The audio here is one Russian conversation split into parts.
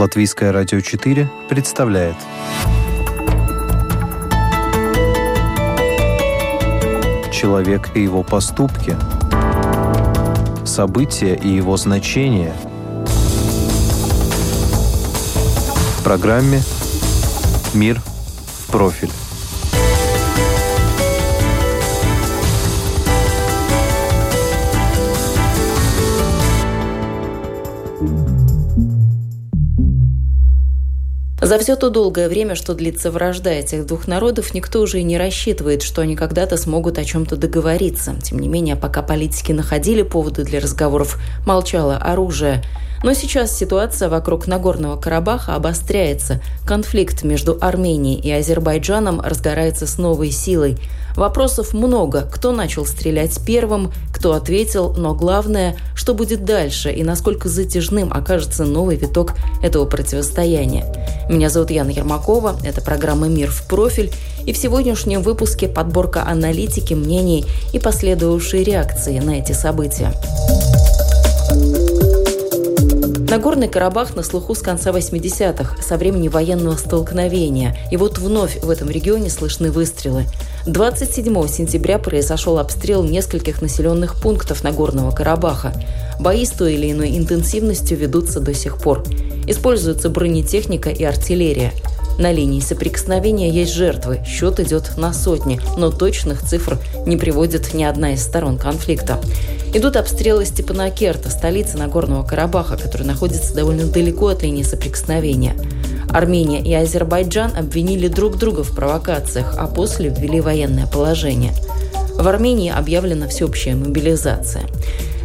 Латвийское радио 4 представляет. Человек и его поступки. События и его значения. В программе «Мир в профиль» За все то долгое время, что длится вражда этих двух народов, никто уже и не рассчитывает, что они когда-то смогут о чем-то договориться. Тем не менее, пока политики находили поводы для разговоров, молчало оружие. Но сейчас ситуация вокруг Нагорного Карабаха обостряется. Конфликт между Арменией и Азербайджаном разгорается с новой силой. Вопросов много. Кто начал стрелять первым, кто ответил, но главное, что будет дальше и насколько затяжным окажется новый виток этого противостояния. Меня зовут Яна Ермакова, это программа «Мир в профиль», и в сегодняшнем выпуске подборка аналитики, мнений и последовавшие реакции на эти события. Нагорный Карабах на слуху с конца 80-х, со времени военного столкновения. И вот вновь в этом регионе слышны выстрелы. 27 сентября произошел обстрел нескольких населенных пунктов Нагорного Карабаха. Бои с той или иной интенсивностью ведутся до сих пор. Используются бронетехника и артиллерия. На линии соприкосновения есть жертвы, счет идет на сотни, но точных цифр не приводит ни одна из сторон конфликта. Идут обстрелы Степанакерта, столицы Нагорного Карабаха, который находится довольно далеко от линии соприкосновения. Армения и Азербайджан обвинили друг друга в провокациях, а после ввели военное положение. В Армении объявлена всеобщая мобилизация.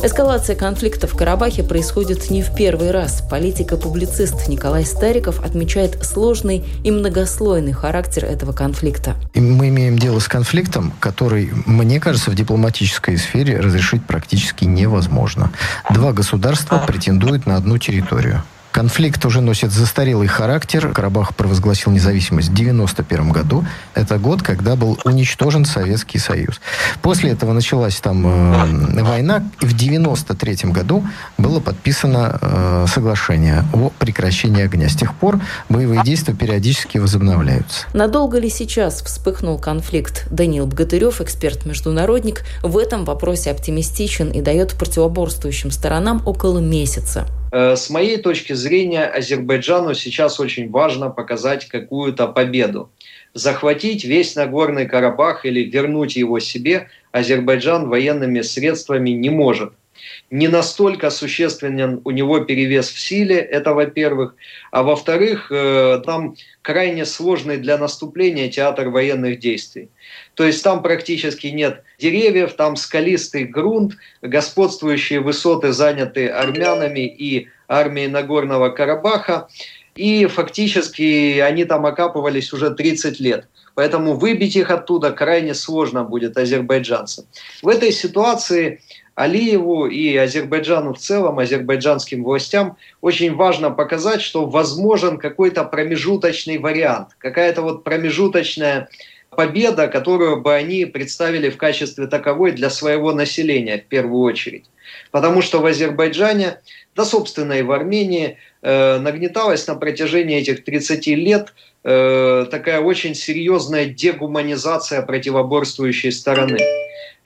Эскалация конфликта в Карабахе происходит не в первый раз. Политика-публицист Николай Стариков отмечает сложный и многослойный характер этого конфликта. Мы имеем дело с конфликтом, который, мне кажется, в дипломатической сфере разрешить практически невозможно. Два государства претендуют на одну территорию. Конфликт уже носит застарелый характер. Карабах провозгласил независимость в 1991 году. Это год, когда был уничтожен Советский Союз. После этого началась там э, война. И в 1993 году было подписано э, соглашение о прекращении огня. С тех пор боевые действия периодически возобновляются. Надолго ли сейчас вспыхнул конфликт? Даниил Богатырев, эксперт-международник, в этом вопросе оптимистичен и дает противоборствующим сторонам около месяца. Э, с моей точки зрения, Азербайджану сейчас очень важно показать какую-то победу. Захватить весь Нагорный Карабах или вернуть его себе Азербайджан военными средствами не может – не настолько существенен у него перевес в силе, это во-первых. А во-вторых, э, там крайне сложный для наступления театр военных действий. То есть там практически нет деревьев, там скалистый грунт, господствующие высоты заняты армянами и армией Нагорного Карабаха. И фактически они там окапывались уже 30 лет. Поэтому выбить их оттуда крайне сложно будет азербайджанцам. В этой ситуации Алиеву и Азербайджану в целом, азербайджанским властям, очень важно показать, что возможен какой-то промежуточный вариант, какая-то вот промежуточная победа, которую бы они представили в качестве таковой для своего населения в первую очередь. Потому что в Азербайджане, да собственно и в Армении, э, нагнеталась на протяжении этих 30 лет э, такая очень серьезная дегуманизация противоборствующей стороны.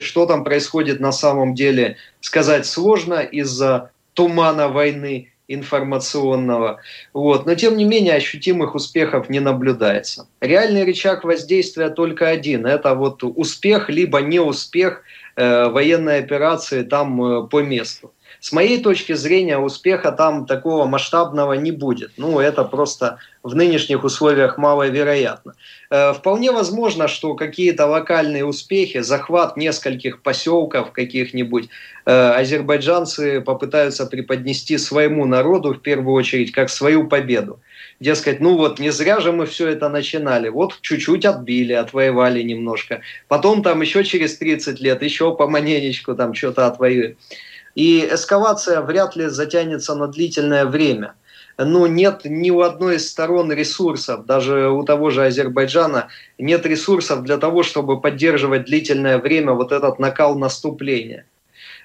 Что там происходит на самом деле, сказать сложно из-за тумана войны информационного. Вот. Но тем не менее ощутимых успехов не наблюдается. Реальный рычаг воздействия только один. Это вот успех либо неуспех э, военной операции там э, по месту. С моей точки зрения, успеха там такого масштабного не будет. Ну, это просто в нынешних условиях маловероятно. Э, вполне возможно, что какие-то локальные успехи, захват нескольких поселков каких-нибудь, э, азербайджанцы попытаются преподнести своему народу, в первую очередь, как свою победу. Дескать, ну вот не зря же мы все это начинали. Вот чуть-чуть отбили, отвоевали немножко. Потом там еще через 30 лет еще по маненечку там что-то отвоюем. И эскалация вряд ли затянется на длительное время. Но нет ни у одной из сторон ресурсов, даже у того же Азербайджана, нет ресурсов для того, чтобы поддерживать длительное время вот этот накал наступления.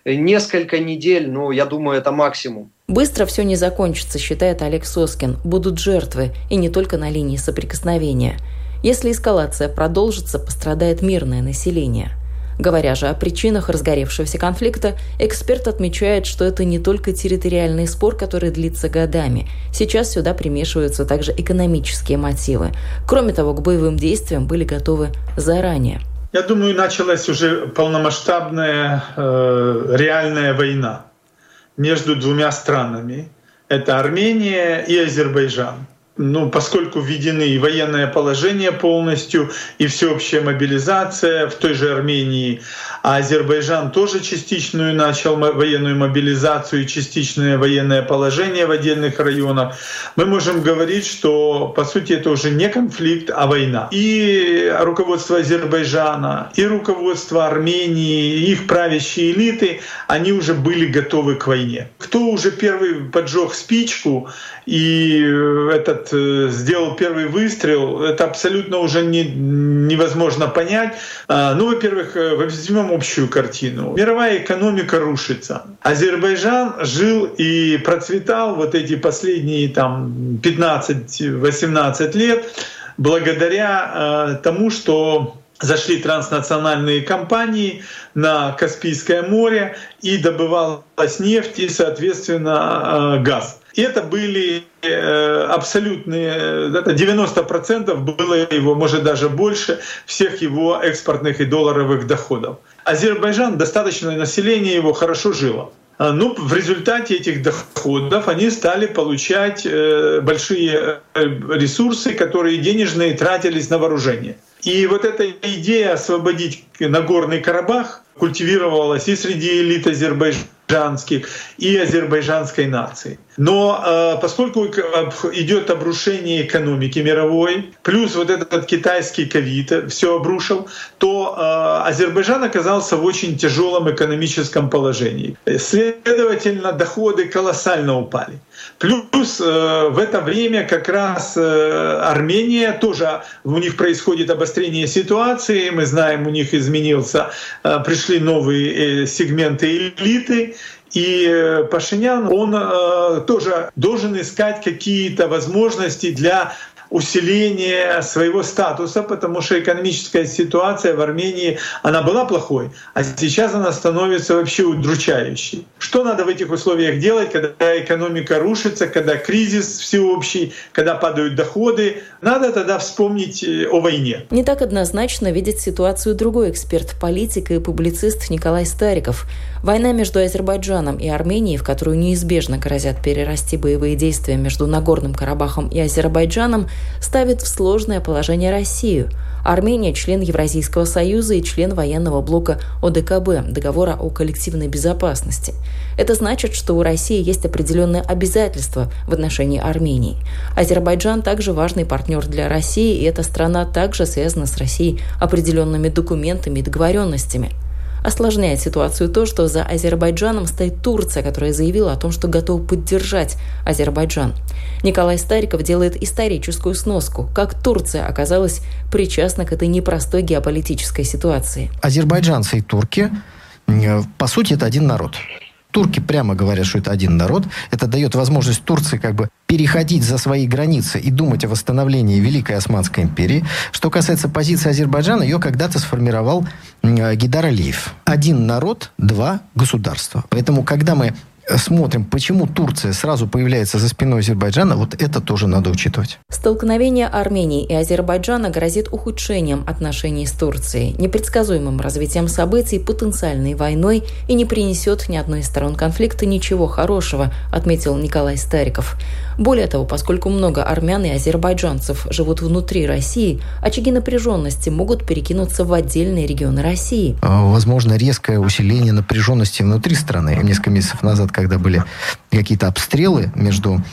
Несколько недель, ну, я думаю, это максимум. Быстро все не закончится, считает Олег Соскин. Будут жертвы, и не только на линии соприкосновения. Если эскалация продолжится, пострадает мирное население. Говоря же о причинах разгоревшегося конфликта, эксперт отмечает, что это не только территориальный спор, который длится годами. Сейчас сюда примешиваются также экономические мотивы. Кроме того, к боевым действиям были готовы заранее. Я думаю, началась уже полномасштабная э, реальная война между двумя странами. Это Армения и Азербайджан ну, поскольку введены и военное положение полностью, и всеобщая мобилизация в той же Армении, а Азербайджан тоже частичную начал военную мобилизацию и частичное военное положение в отдельных районах, мы можем говорить, что по сути это уже не конфликт, а война. И руководство Азербайджана, и руководство Армении, и их правящие элиты, они уже были готовы к войне. Кто уже первый поджег спичку, и этот э, сделал первый выстрел, это абсолютно уже не, невозможно понять. А, ну, во-первых, э, возьмем общую картину. Мировая экономика рушится. Азербайджан жил и процветал вот эти последние там 15-18 лет благодаря э, тому, что зашли транснациональные компании на Каспийское море и добывалась нефть и, соответственно, газ. И это были э, абсолютные, это 90% было его, может даже больше, всех его экспортных и долларовых доходов. Азербайджан, достаточное население его хорошо жило. А, ну, в результате этих доходов они стали получать э, большие э, ресурсы, которые денежные тратились на вооружение. И вот эта идея освободить Нагорный Карабах культивировалась и среди элит Азербайджана, азербайджанских и азербайджанской нации. Но э, поскольку идет обрушение экономики мировой, плюс вот этот китайский ковид все обрушил, то э, Азербайджан оказался в очень тяжелом экономическом положении. Следовательно, доходы колоссально упали. Плюс э, в это время как раз э, Армения тоже у них происходит обострение ситуации. Мы знаем, у них изменился, э, пришли новые э, сегменты элиты, и э, Пашинян, он э, тоже должен искать какие-то возможности для усиление своего статуса, потому что экономическая ситуация в Армении, она была плохой, а сейчас она становится вообще удручающей. Что надо в этих условиях делать, когда экономика рушится, когда кризис всеобщий, когда падают доходы? Надо тогда вспомнить э, о войне. Не так однозначно видит ситуацию другой эксперт, политик и публицист Николай Стариков. Война между Азербайджаном и Арменией, в которую неизбежно грозят перерасти боевые действия между Нагорным Карабахом и Азербайджаном, ставит в сложное положение Россию. Армения – член Евразийского союза и член военного блока ОДКБ – Договора о коллективной безопасности. Это значит, что у России есть определенные обязательства в отношении Армении. Азербайджан также важный партнер для России, и эта страна также связана с Россией определенными документами и договоренностями – Осложняет ситуацию то, что за Азербайджаном стоит Турция, которая заявила о том, что готова поддержать Азербайджан. Николай Стариков делает историческую сноску, как Турция оказалась причастна к этой непростой геополитической ситуации. Азербайджанцы и турки, э, по сути, это один народ. Турки прямо говорят, что это один народ. Это дает возможность Турции как бы переходить за свои границы и думать о восстановлении Великой Османской империи. Что касается позиции Азербайджана, ее когда-то сформировал Гидар Алиев. Один народ, два государства. Поэтому, когда мы смотрим, почему Турция сразу появляется за спиной Азербайджана, вот это тоже надо учитывать. Столкновение Армении и Азербайджана грозит ухудшением отношений с Турцией, непредсказуемым развитием событий, потенциальной войной и не принесет ни одной из сторон конфликта ничего хорошего, отметил Николай Стариков. Более того, поскольку много армян и азербайджанцев живут внутри России, очаги напряженности могут перекинуться в отдельные регионы России. А, возможно, резкое усиление напряженности внутри страны. Несколько месяцев назад, когда были какие-то обстрелы между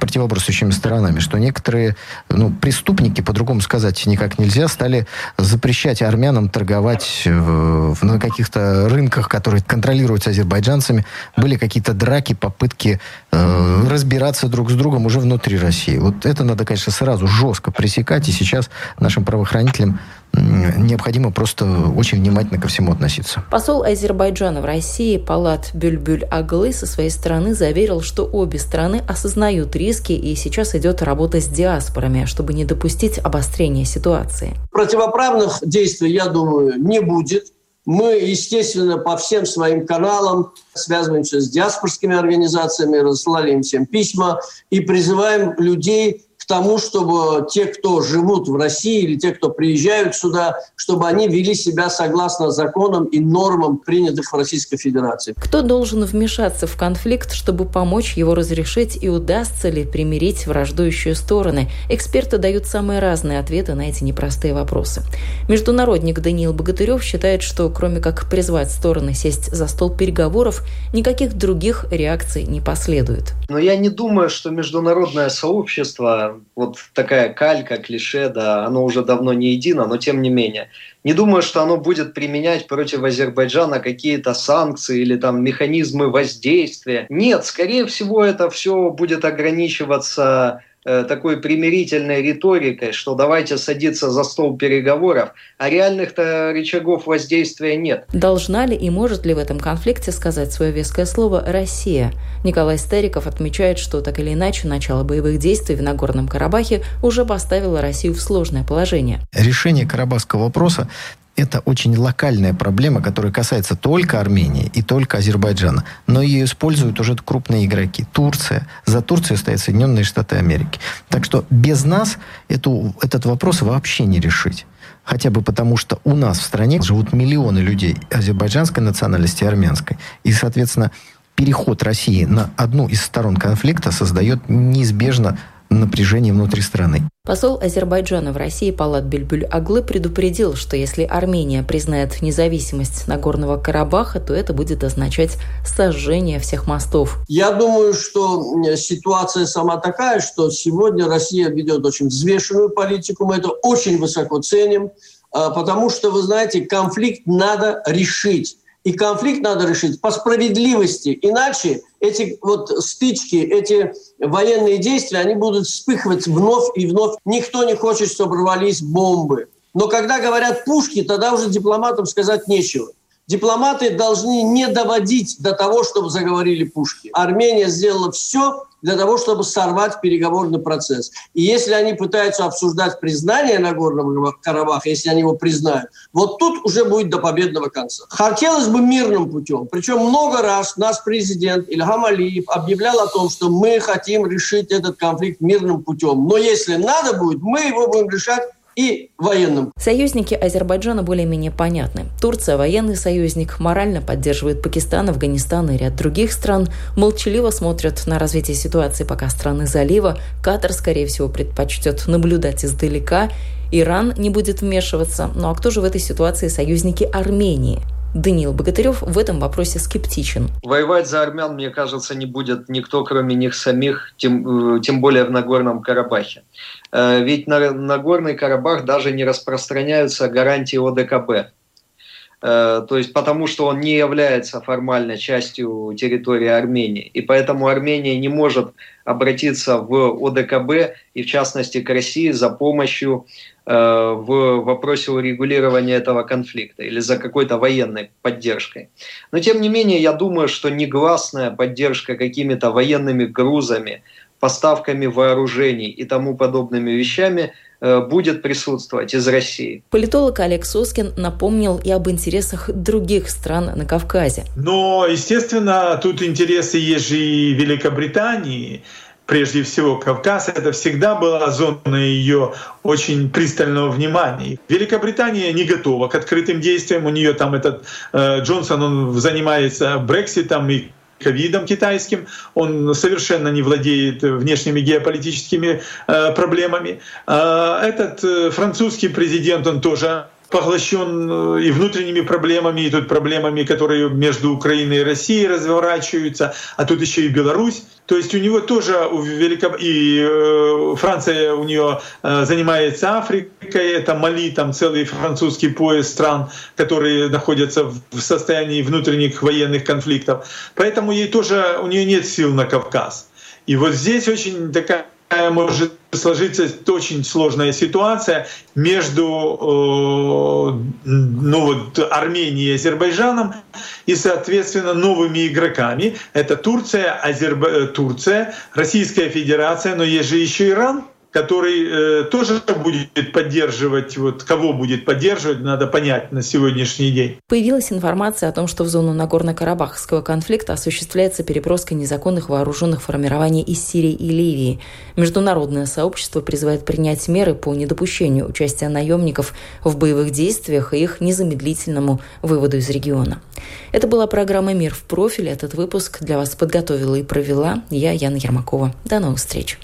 противоборствующими сторонами, что некоторые ну, преступники, по-другому сказать никак нельзя, стали запрещать армянам торговать на каких-то рынках, которые контролируются азербайджанцами. Были какие-то драки, попытки э, разбираться друг с другом уже внутри России. Вот это надо, конечно, сразу жестко пресекать, и сейчас нашим правоохранителям необходимо просто очень внимательно ко всему относиться. Посол Азербайджана в России Палат Бюльбюль Аглы со своей стороны заверил, что обе страны осознают риски и сейчас идет работа с диаспорами, чтобы не допустить обострения ситуации. Противоправных действий, я думаю, не будет. Мы, естественно, по всем своим каналам связываемся с диаспорскими организациями, рассылали им всем письма и призываем людей к тому, чтобы те, кто живут в России или те, кто приезжают сюда, чтобы они вели себя согласно законам и нормам, принятых в Российской Федерации. Кто должен вмешаться в конфликт, чтобы помочь его разрешить и удастся ли примирить враждующие стороны? Эксперты дают самые разные ответы на эти непростые вопросы. Международник Даниил Богатырев считает, что кроме как призвать стороны сесть за стол переговоров, никаких других реакций не последует. Но я не думаю, что международное сообщество вот такая калька, клише, да, оно уже давно не едино, но тем не менее. Не думаю, что оно будет применять против Азербайджана какие-то санкции или там механизмы воздействия. Нет, скорее всего, это все будет ограничиваться такой примирительной риторикой, что давайте садиться за стол переговоров, а реальных-то рычагов воздействия нет. Должна ли и может ли в этом конфликте сказать свое веское слово «Россия»? Николай Стариков отмечает, что так или иначе начало боевых действий в Нагорном Карабахе уже поставило Россию в сложное положение. Решение карабахского вопроса это очень локальная проблема, которая касается только Армении и только Азербайджана. Но ее используют уже крупные игроки. Турция. За Турцией стоят Соединенные Штаты Америки. Так что без нас эту, этот вопрос вообще не решить. Хотя бы потому, что у нас в стране живут миллионы людей азербайджанской национальности и армянской. И, соответственно, переход России на одну из сторон конфликта создает неизбежно напряжение внутри страны. Посол Азербайджана в России Палат Бельбюль Аглы предупредил, что если Армения признает независимость Нагорного Карабаха, то это будет означать сожжение всех мостов. Я думаю, что ситуация сама такая, что сегодня Россия ведет очень взвешенную политику, мы это очень высоко ценим, а, потому что, вы знаете, конфликт надо решить. И конфликт надо решить по справедливости. Иначе эти вот стычки, эти военные действия, они будут вспыхивать вновь и вновь. Никто не хочет, чтобы рвались бомбы. Но когда говорят пушки, тогда уже дипломатам сказать нечего. Дипломаты должны не доводить до того, чтобы заговорили пушки. Армения сделала все, для того, чтобы сорвать переговорный процесс. И если они пытаются обсуждать признание Нагорного Карабаха, если они его признают, вот тут уже будет до победного конца. Хотелось бы мирным путем. Причем много раз наш президент Ильхам Алиев объявлял о том, что мы хотим решить этот конфликт мирным путем. Но если надо будет, мы его будем решать и военным. Союзники Азербайджана более-менее понятны. Турция – военный союзник, морально поддерживает Пакистан, Афганистан и ряд других стран, молчаливо смотрят на развитие ситуации пока страны залива, Катар, скорее всего, предпочтет наблюдать издалека, Иран не будет вмешиваться. Ну а кто же в этой ситуации союзники Армении? Даниил Богатырев в этом вопросе скептичен. Воевать за армян, мне кажется, не будет никто, кроме них самих, тем, э, тем более в Нагорном Карабахе. Э, ведь на Нагорный Карабах даже не распространяются гарантии ОДКБ. Э, то есть потому, что он не является формально частью территории Армении. И поэтому Армения не может обратиться в ОДКБ и в частности к России за помощью э, в вопросе урегулирования этого конфликта или за какой-то военной поддержкой. Но тем не менее, я думаю, что негласная поддержка какими-то военными грузами, поставками вооружений и тому подобными вещами будет присутствовать из России. Политолог Олег Соскин напомнил и об интересах других стран на Кавказе. Но, естественно, тут интересы есть же и Великобритании, прежде всего Кавказ, это всегда была зона ее очень пристального внимания. Великобритания не готова к открытым действиям, у нее там этот э, Джонсон, он занимается Брекситом и ковидом китайским, он совершенно не владеет внешними геополитическими э, проблемами. Э, этот э, французский президент, он тоже поглощен э, и внутренними проблемами, и тут проблемами, которые между Украиной и Россией разворачиваются, а тут еще и Беларусь. То есть у него тоже у Великоб... и э, Франция у нее э, занимается Африкой, это Мали, там целый французский пояс стран, которые находятся в состоянии внутренних военных конфликтов. Поэтому ей тоже у нее нет сил на Кавказ. И вот здесь очень такая может сложиться очень сложная ситуация между э, ну, вот, Арменией и Азербайджаном и, соответственно, новыми игроками. Это Турция, Азербай... Турция, Российская Федерация, но есть же еще Иран, который э, тоже будет поддерживать, вот кого будет поддерживать, надо понять на сегодняшний день. Появилась информация о том, что в зону Нагорно-Карабахского конфликта осуществляется переброска незаконных вооруженных формирований из Сирии и Ливии. Международное сообщество призывает принять меры по недопущению участия наемников в боевых действиях и их незамедлительному выводу из региона. Это была программа «Мир в профиле». Этот выпуск для вас подготовила и провела я, Яна Ермакова. До новых встреч.